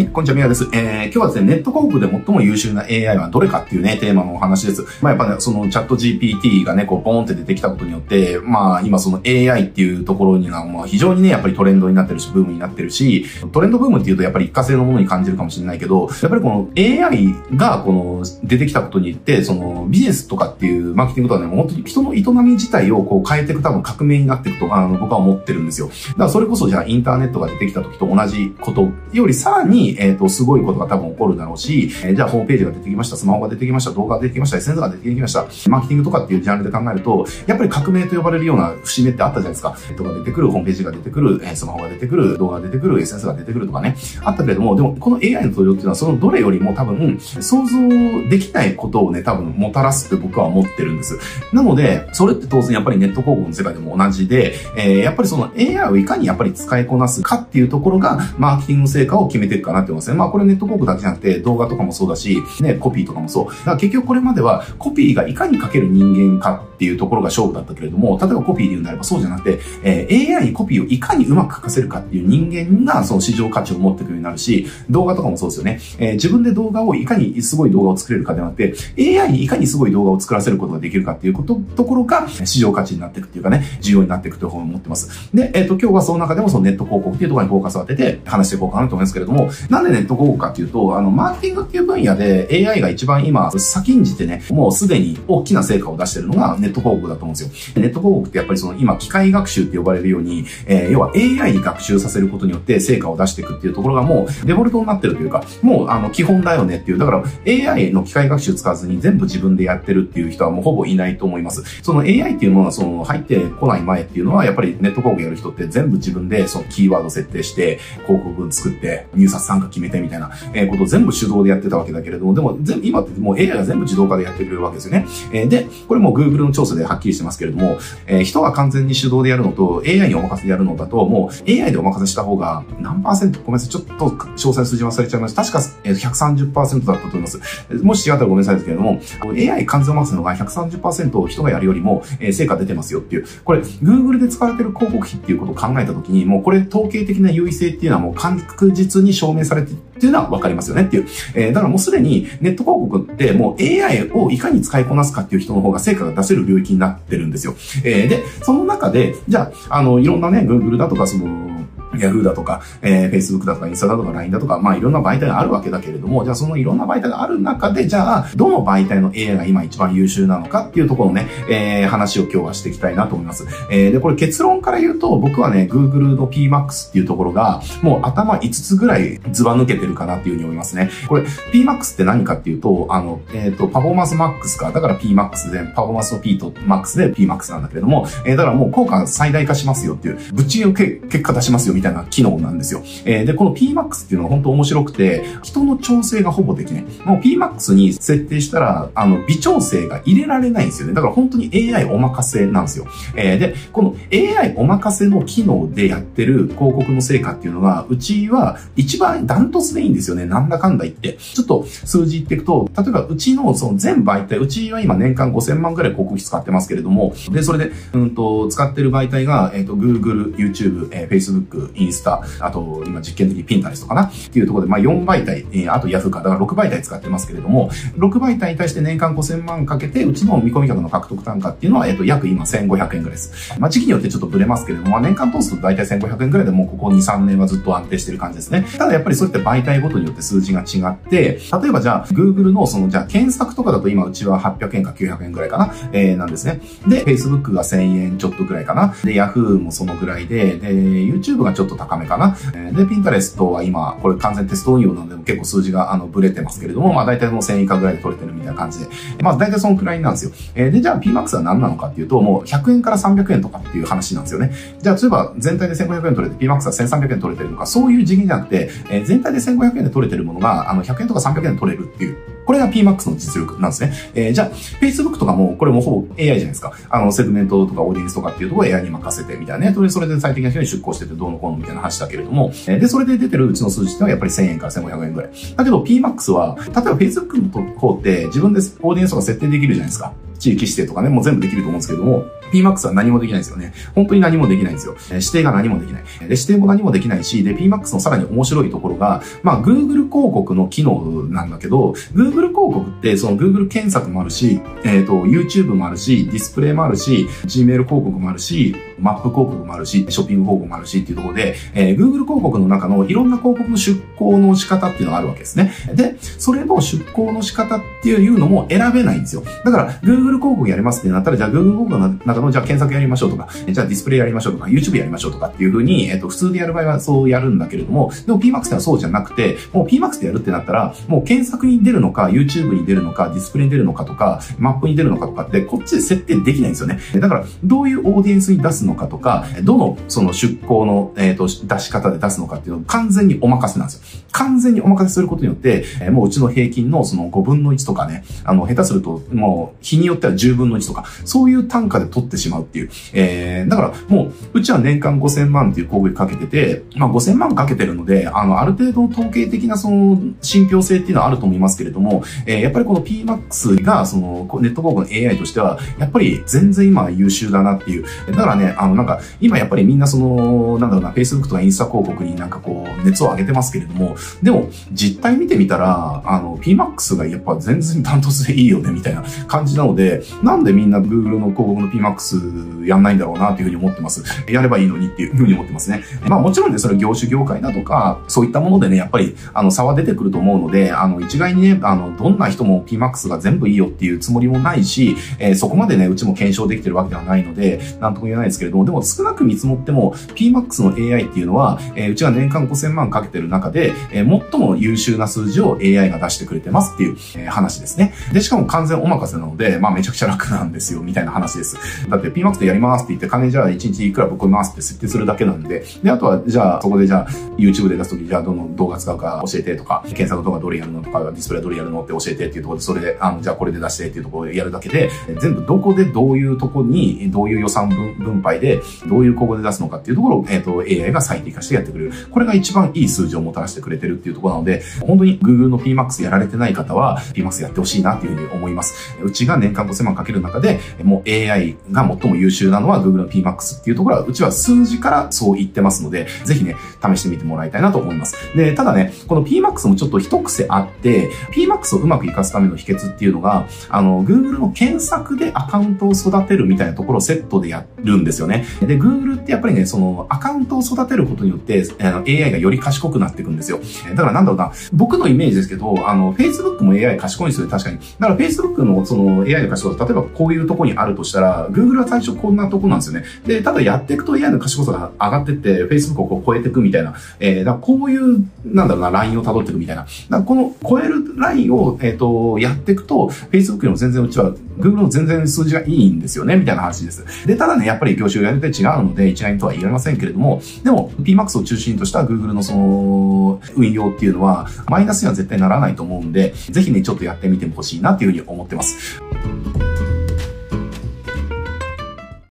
はい、こんにちは、みやです。えー、今日はですね、ネット広告で最も優秀な AI はどれかっていうね、テーマのお話です。まあやっぱね、そのチャット GPT がね、こう、ボーンって出てきたことによって、まあ今その AI っていうところには、まあ非常にね、やっぱりトレンドになってるし、ブームになってるし、トレンドブームっていうとやっぱり一過性のものに感じるかもしれないけど、やっぱりこの AI がこの出てきたことによって、そのビジネスとかっていうマーケティングとかね、本当に人の営み自体をこう変えていく多分革命になっていくと、あの、僕は思ってるんですよ。だからそれこそじゃあインターネットが出てきた時と同じことよりさらに、えっ、ー、と、すごいことが多分起こるだろうし、えー、じゃあホームページが出てきました、スマホが出てきました、動画が出てきました、SNS が出てきました、マーケティングとかっていうジャンルで考えると、やっぱり革命と呼ばれるような節目ってあったじゃないですか。ネットが出てくる、ホームページが出てくる、え、スマホが出てくる、動画が出てくる、SNS が出てくるとかね、あったけれども、でもこの AI の登場っていうのはそのどれよりも多分、想像できないことをね、多分もたらすって僕は思ってるんです。なので、それって当然やっぱりネット広告の世界でも同じで、えー、やっぱりその AI をいかにやっぱり使いこなすかっていうところが、マーケティングの成果を決めていくかかなって思いますね。まあこれネット広告だけじゃなくて、動画とかもそうだし、ね、コピーとかもそう。だから結局これまではコピーがいかに書ける人間かっていうところが勝負だったけれども、例えばコピーで言うんであればそうじゃなくて、えー、AI にコピーをいかにうまく書かせるかっていう人間がその市場価値を持っていくようになるし、動画とかもそうですよね。えー、自分で動画をいかにすごい動画を作れるかではなくて、AI にいかにすごい動画を作らせることができるかっていうこと、ところが市場価値になっていくっていうかね、重要になっていくというふうに思ってます。で、えっ、ー、と、今日はその中でもそのネット広告っていうところにフォーカスを当てて話していこうかなと思いますけれども、なんでネット広告かっていうと、あの、マーケティングっていう分野で AI が一番今、先んじてね、もうすでに大きな成果を出してるのがネット広告だと思うんですよ。ネット広告ってやっぱりその今、機械学習って呼ばれるように、えー、要は AI に学習させることによって成果を出していくっていうところがもうデフォルトになってるというか、もうあの基本だよねっていう、だから AI の機械学習使わずに全部自分でやってるっていう人はもうほぼいないと思います。その AI っていうものはその入ってこない前っていうのはやっぱりネット広告やる人って全部自分でそのキーワード設定して広告文作って入札参加決めてみたいなえことを全部手動でやってたわけだけれども、でも全部今ってもう AI が全部自動化でやってくれるわけですよね。えで、これも Google の調査ではっきりしてますけれども、えー、人が完全に手動でやるのと AI にお任せでやるのだと、もう AI でお任せした方が何パーセントごめんなさい、ちょっと詳細数字忘れちゃいました。確か、えー、130%だったと思います。もし違ったらごめんなさいですけれども、AI 完全お任せのが130%を人がやるよりも、えー、成果出てますよっていう。これ、Google で使われてる広告費っていうことを考えたときに、もうこれ統計的な優位性っていうのはもう確実に証明されてっていうのは分かりますよねっていう。えー、だからもうすでにネット広告ってもう AI をいかに使いこなすかっていう人の方が成果が出せる領域になってるんですよ。えー、で、その中で、じゃあ、あの、いろんなね、Google だとかその、Yahoo だとか、えー、Facebook だとか、インスタだとか、LINE だとか、まあいろんな媒体があるわけだけれども、じゃあそのいろんな媒体がある中で、じゃあ、どの媒体の AI が今一番優秀なのかっていうところのね、えー、話を今日はしていきたいなと思います。えー、で、これ結論から言うと、僕はね、Google の PMAX っていうところが、もう頭5つぐらいずば抜けてるかなっていうふうに思いますね。これ、PMAX って何かっていうと、あの、えっ、ー、と、パフォーマンス MAX か、だから PMAX で、パフォーマンスの P と MAX で PMAX なんだけれども、えー、だからもう効果最大化しますよっていう、ぶっちぎりの結果出しますよみたいな機能なんですよ。えー、で、この PMAX っていうのは本当面白くて、人の調整がほぼできない。もう PMAX に設定したら、あの、微調整が入れられないんですよね。だから本当に AI お任せなんですよ。えー、で、この AI お任せの機能でやってる広告の成果っていうのが、うちは一番ダントツでいいんですよね。なんだかんだ言って。ちょっと数字言っていくと、例えばうちのその全媒体、うちは今年間5000万ぐらい広告費使ってますけれども、で、それで、うんと、使ってる媒体が、えっ、ー、と、Google、YouTube、えー、Facebook、インスタ、あと、今実験的にピンタリストかな？っていうところで、まあ4媒体、えー、あと Yahoo か、だから6媒体使ってますけれども、6媒体に対して年間5000万かけて、うちの見込み額の獲得単価っていうのは、えっ、ー、と、約今1500円ぐらいです。まあ時期によってちょっとブレますけれども、まあ年間通すと大体1500円ぐらいでもうここ2、3年はずっと安定してる感じですね。ただやっぱりそういった媒体ごとによって数字が違って、例えばじゃあ、Google のその、じゃあ検索とかだと今うちは800円か900円ぐらいかな、えー、なんですね。で、Facebook が1000円ちょっとぐらいかな？で、Yahoo もそのぐらいで、で、YouTube がちょっと高めかな。で、Pinterest は今、これ完全テスト運用なので結構数字があのブレてますけれども、まあ大体もう1000以下ぐらいで取れてるみたいな感じで。まあ大体そのくらいなんですよ。えー、で、じゃあ PMAX は何なのかっていうと、もう100円から300円とかっていう話なんですよね。じゃあ例えば全体で1500円取れて PMAX は1300円取れてるのか、そういう次元じゃなくて、えー、全体で1500円で取れてるものが、あの100円とか300円で取れるっていうこれが PMAX の実力なんですね。えー、じゃあ、Facebook とかも、これもほぼ AI じゃないですか。あの、セグメントとかオーディエンスとかっていうところを AI に任せてみたいなね。それでそれで最適な人に出向しててどうのこうのみたいな話だけれども、えー、で、それで出てるうちの数字ってのはやっぱり1000円から1500円ぐらい。だけど PMAX は、例えば Facebook の方って自分でオーディエンスとか設定できるじゃないですか。地域指定とかね、もう全部できると思うんですけども、PMAX は何もできないですよね。本当に何もできないんですよ。指定が何もできない。で、指定も何もできないし、で、PMAX のさらに面白いところが、まあ、Google 広告の機能なんだけど、Google 広告って、その Google 検索もあるし、えっ、ー、と、YouTube もあるし、ディスプレイもあるし、Gmail 広告もあるし、マップ広告もあるし、ショッピング広告もあるしっていうところで、えー、Google 広告の中のいろんな広告の出稿の仕方っていうのがあるわけですね。で、それの出稿の仕方っていうのも選べないんですよ。だから、Google 広告やりますってなったら、じゃあ Google 広告の中の、じゃあ検索やりましょうとか、じゃあディスプレイやりましょうとか、YouTube やりましょうとかっていうふうに、えっ、と、普通でやる場合はそうやるんだけれども、でも PMAX ってはそうじゃなくて、もう PMAX でやるってなったら、もう検索に出るのか、YouTube に出るのか、ディスプレイに出るのかとか、マップに出るのかとかって、こっちで設定できないんですよね。だから、どういうオーディエンスに出すののかとか、どのその出向の、えっ、ー、と、出し方で出すのかっていうのを完全にお任せなんですよ。完全にお任せすることによって、えー、もううちの平均のその5分の1とかね、あの、下手するともう日によっては10分の1とか、そういう単価で取ってしまうっていう。えー、だからもう、うちは年間5000万っていう広告かけてて、まあ5000万かけてるので、あの、ある程度統計的なその信憑性っていうのはあると思いますけれども、えー、やっぱりこの PMAX がそのネット広告の AI としては、やっぱり全然今優秀だなっていう。だからね、あのなんか、今やっぱりみんなその、なんだろうな、Facebook とかインスタ広告になんかこう、熱を上げてますけれども、でも、実態見てみたら、あの、PMAX がやっぱ全然ダントツでいいよね、みたいな感じなので、なんでみんな Google の広告の PMAX やんないんだろうなっていうふうに思ってます。やればいいのにっていうふうに思ってますね。まあもちろんね、それ業種業界だとか、そういったものでね、やっぱり、あの、差は出てくると思うので、あの、一概にね、あの、どんな人も PMAX が全部いいよっていうつもりもないし、えー、そこまでね、うちも検証できてるわけではないので、なんとも言えないですけれども、でも少なく見積もっても、PMAX の AI っていうのは、えー、うちが年間5000万かけてる中で、え、最も優秀な数字を AI が出してくれてますっていう、えー、話ですね。で、しかも完全お任せなので、まあめちゃくちゃ楽なんですよ、みたいな話です。だって PMAX でやりますって言って、金じゃあ1日いくらぶっ込みますって設定するだけなんで、で、あとは、じゃあ、そこでじゃあ、YouTube で出すとき、じゃあどの動画使うか教えてとか、検索動画どれやるのとか、ディスプレイどれやるのって教えてっていうところで、それで、あの、じゃあこれで出してっていうところでやるだけで、全部どこでどういうとこに、どういう予算分分配で、どういう広告で出すのかっていうところを、えっ、ー、と、AI が最適化してやってくれる。これが一番いい数字をもたらしてくれてるっていうところなので、本当に Google の PMAX やられてない方は、PMAX やってほしいなっていうふうに思います。うちが年間5000万かける中で、もう AI が最も優秀なのは Google の PMAX っていうところは、うちは数字からそう言ってますので、ぜひね、試してみてもらいたいなと思います。で、ただね、この PMAX もちょっと一癖あって、PMAX をうまく活かすための秘訣っていうのが、あの、Google の検索でアカウントを育てるみたいなところをセットでやるんですよね。で、Google ってやっぱりね、そのアカウントを育てることによって、あの AI がより賢くなっていくんですよ。だからなんだろうな、僕のイメージですけど、あの、Facebook も AI 賢いんですよ、確かに。だから Facebook のその AI の賢さ、例えばこういうとこにあるとしたら、Google は最初こんなとこなんですよね。で、ただやっていくと AI の賢さが上がってって、Facebook をこう超えていくみたいな、えー、だこういう、なんだろうな、ラインを辿っていくみたいな。だこの超えるラインを、えっ、ー、と、やっていくと、Facebook よりも全然うちは Google の全然数字がいいんですよね、みたいな話です。で、ただね、やっぱり業種をやりて違うので、一概にとは言えませんけれども、でも、PMAX を中心とした Google のその、運用っていうのは、マイナスには絶対ならないと思うんで、ぜひね、ちょっとやってみてほしいなっていうふうに思ってます。